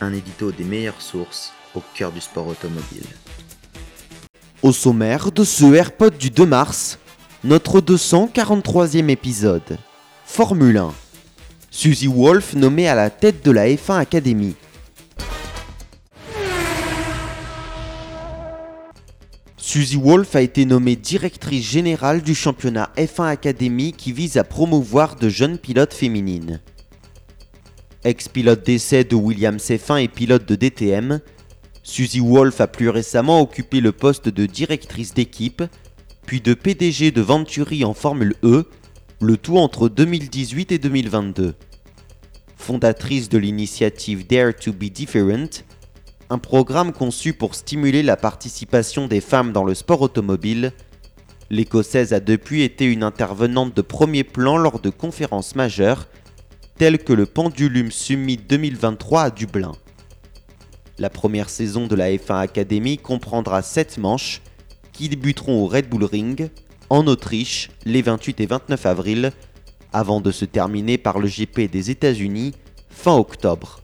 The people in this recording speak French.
Un édito des meilleures sources au cœur du sport automobile. Au sommaire de ce AirPod du 2 mars, notre 243e épisode. Formule 1. Suzy Wolf nommée à la tête de la F1 Academy. Suzy Wolf a été nommée directrice générale du championnat F1 Academy qui vise à promouvoir de jeunes pilotes féminines. Ex-pilote d'essai de Williams F1 et pilote de DTM, Suzy Wolf a plus récemment occupé le poste de directrice d'équipe, puis de PDG de Venturi en Formule E, le tout entre 2018 et 2022. Fondatrice de l'initiative Dare to be Different, un programme conçu pour stimuler la participation des femmes dans le sport automobile, l'Écossaise a depuis été une intervenante de premier plan lors de conférences majeures, telles que le Pendulum Summit 2023 à Dublin. La première saison de la F1 Academy comprendra 7 manches qui débuteront au Red Bull Ring, en Autriche, les 28 et 29 avril, avant de se terminer par le GP des États-Unis fin octobre.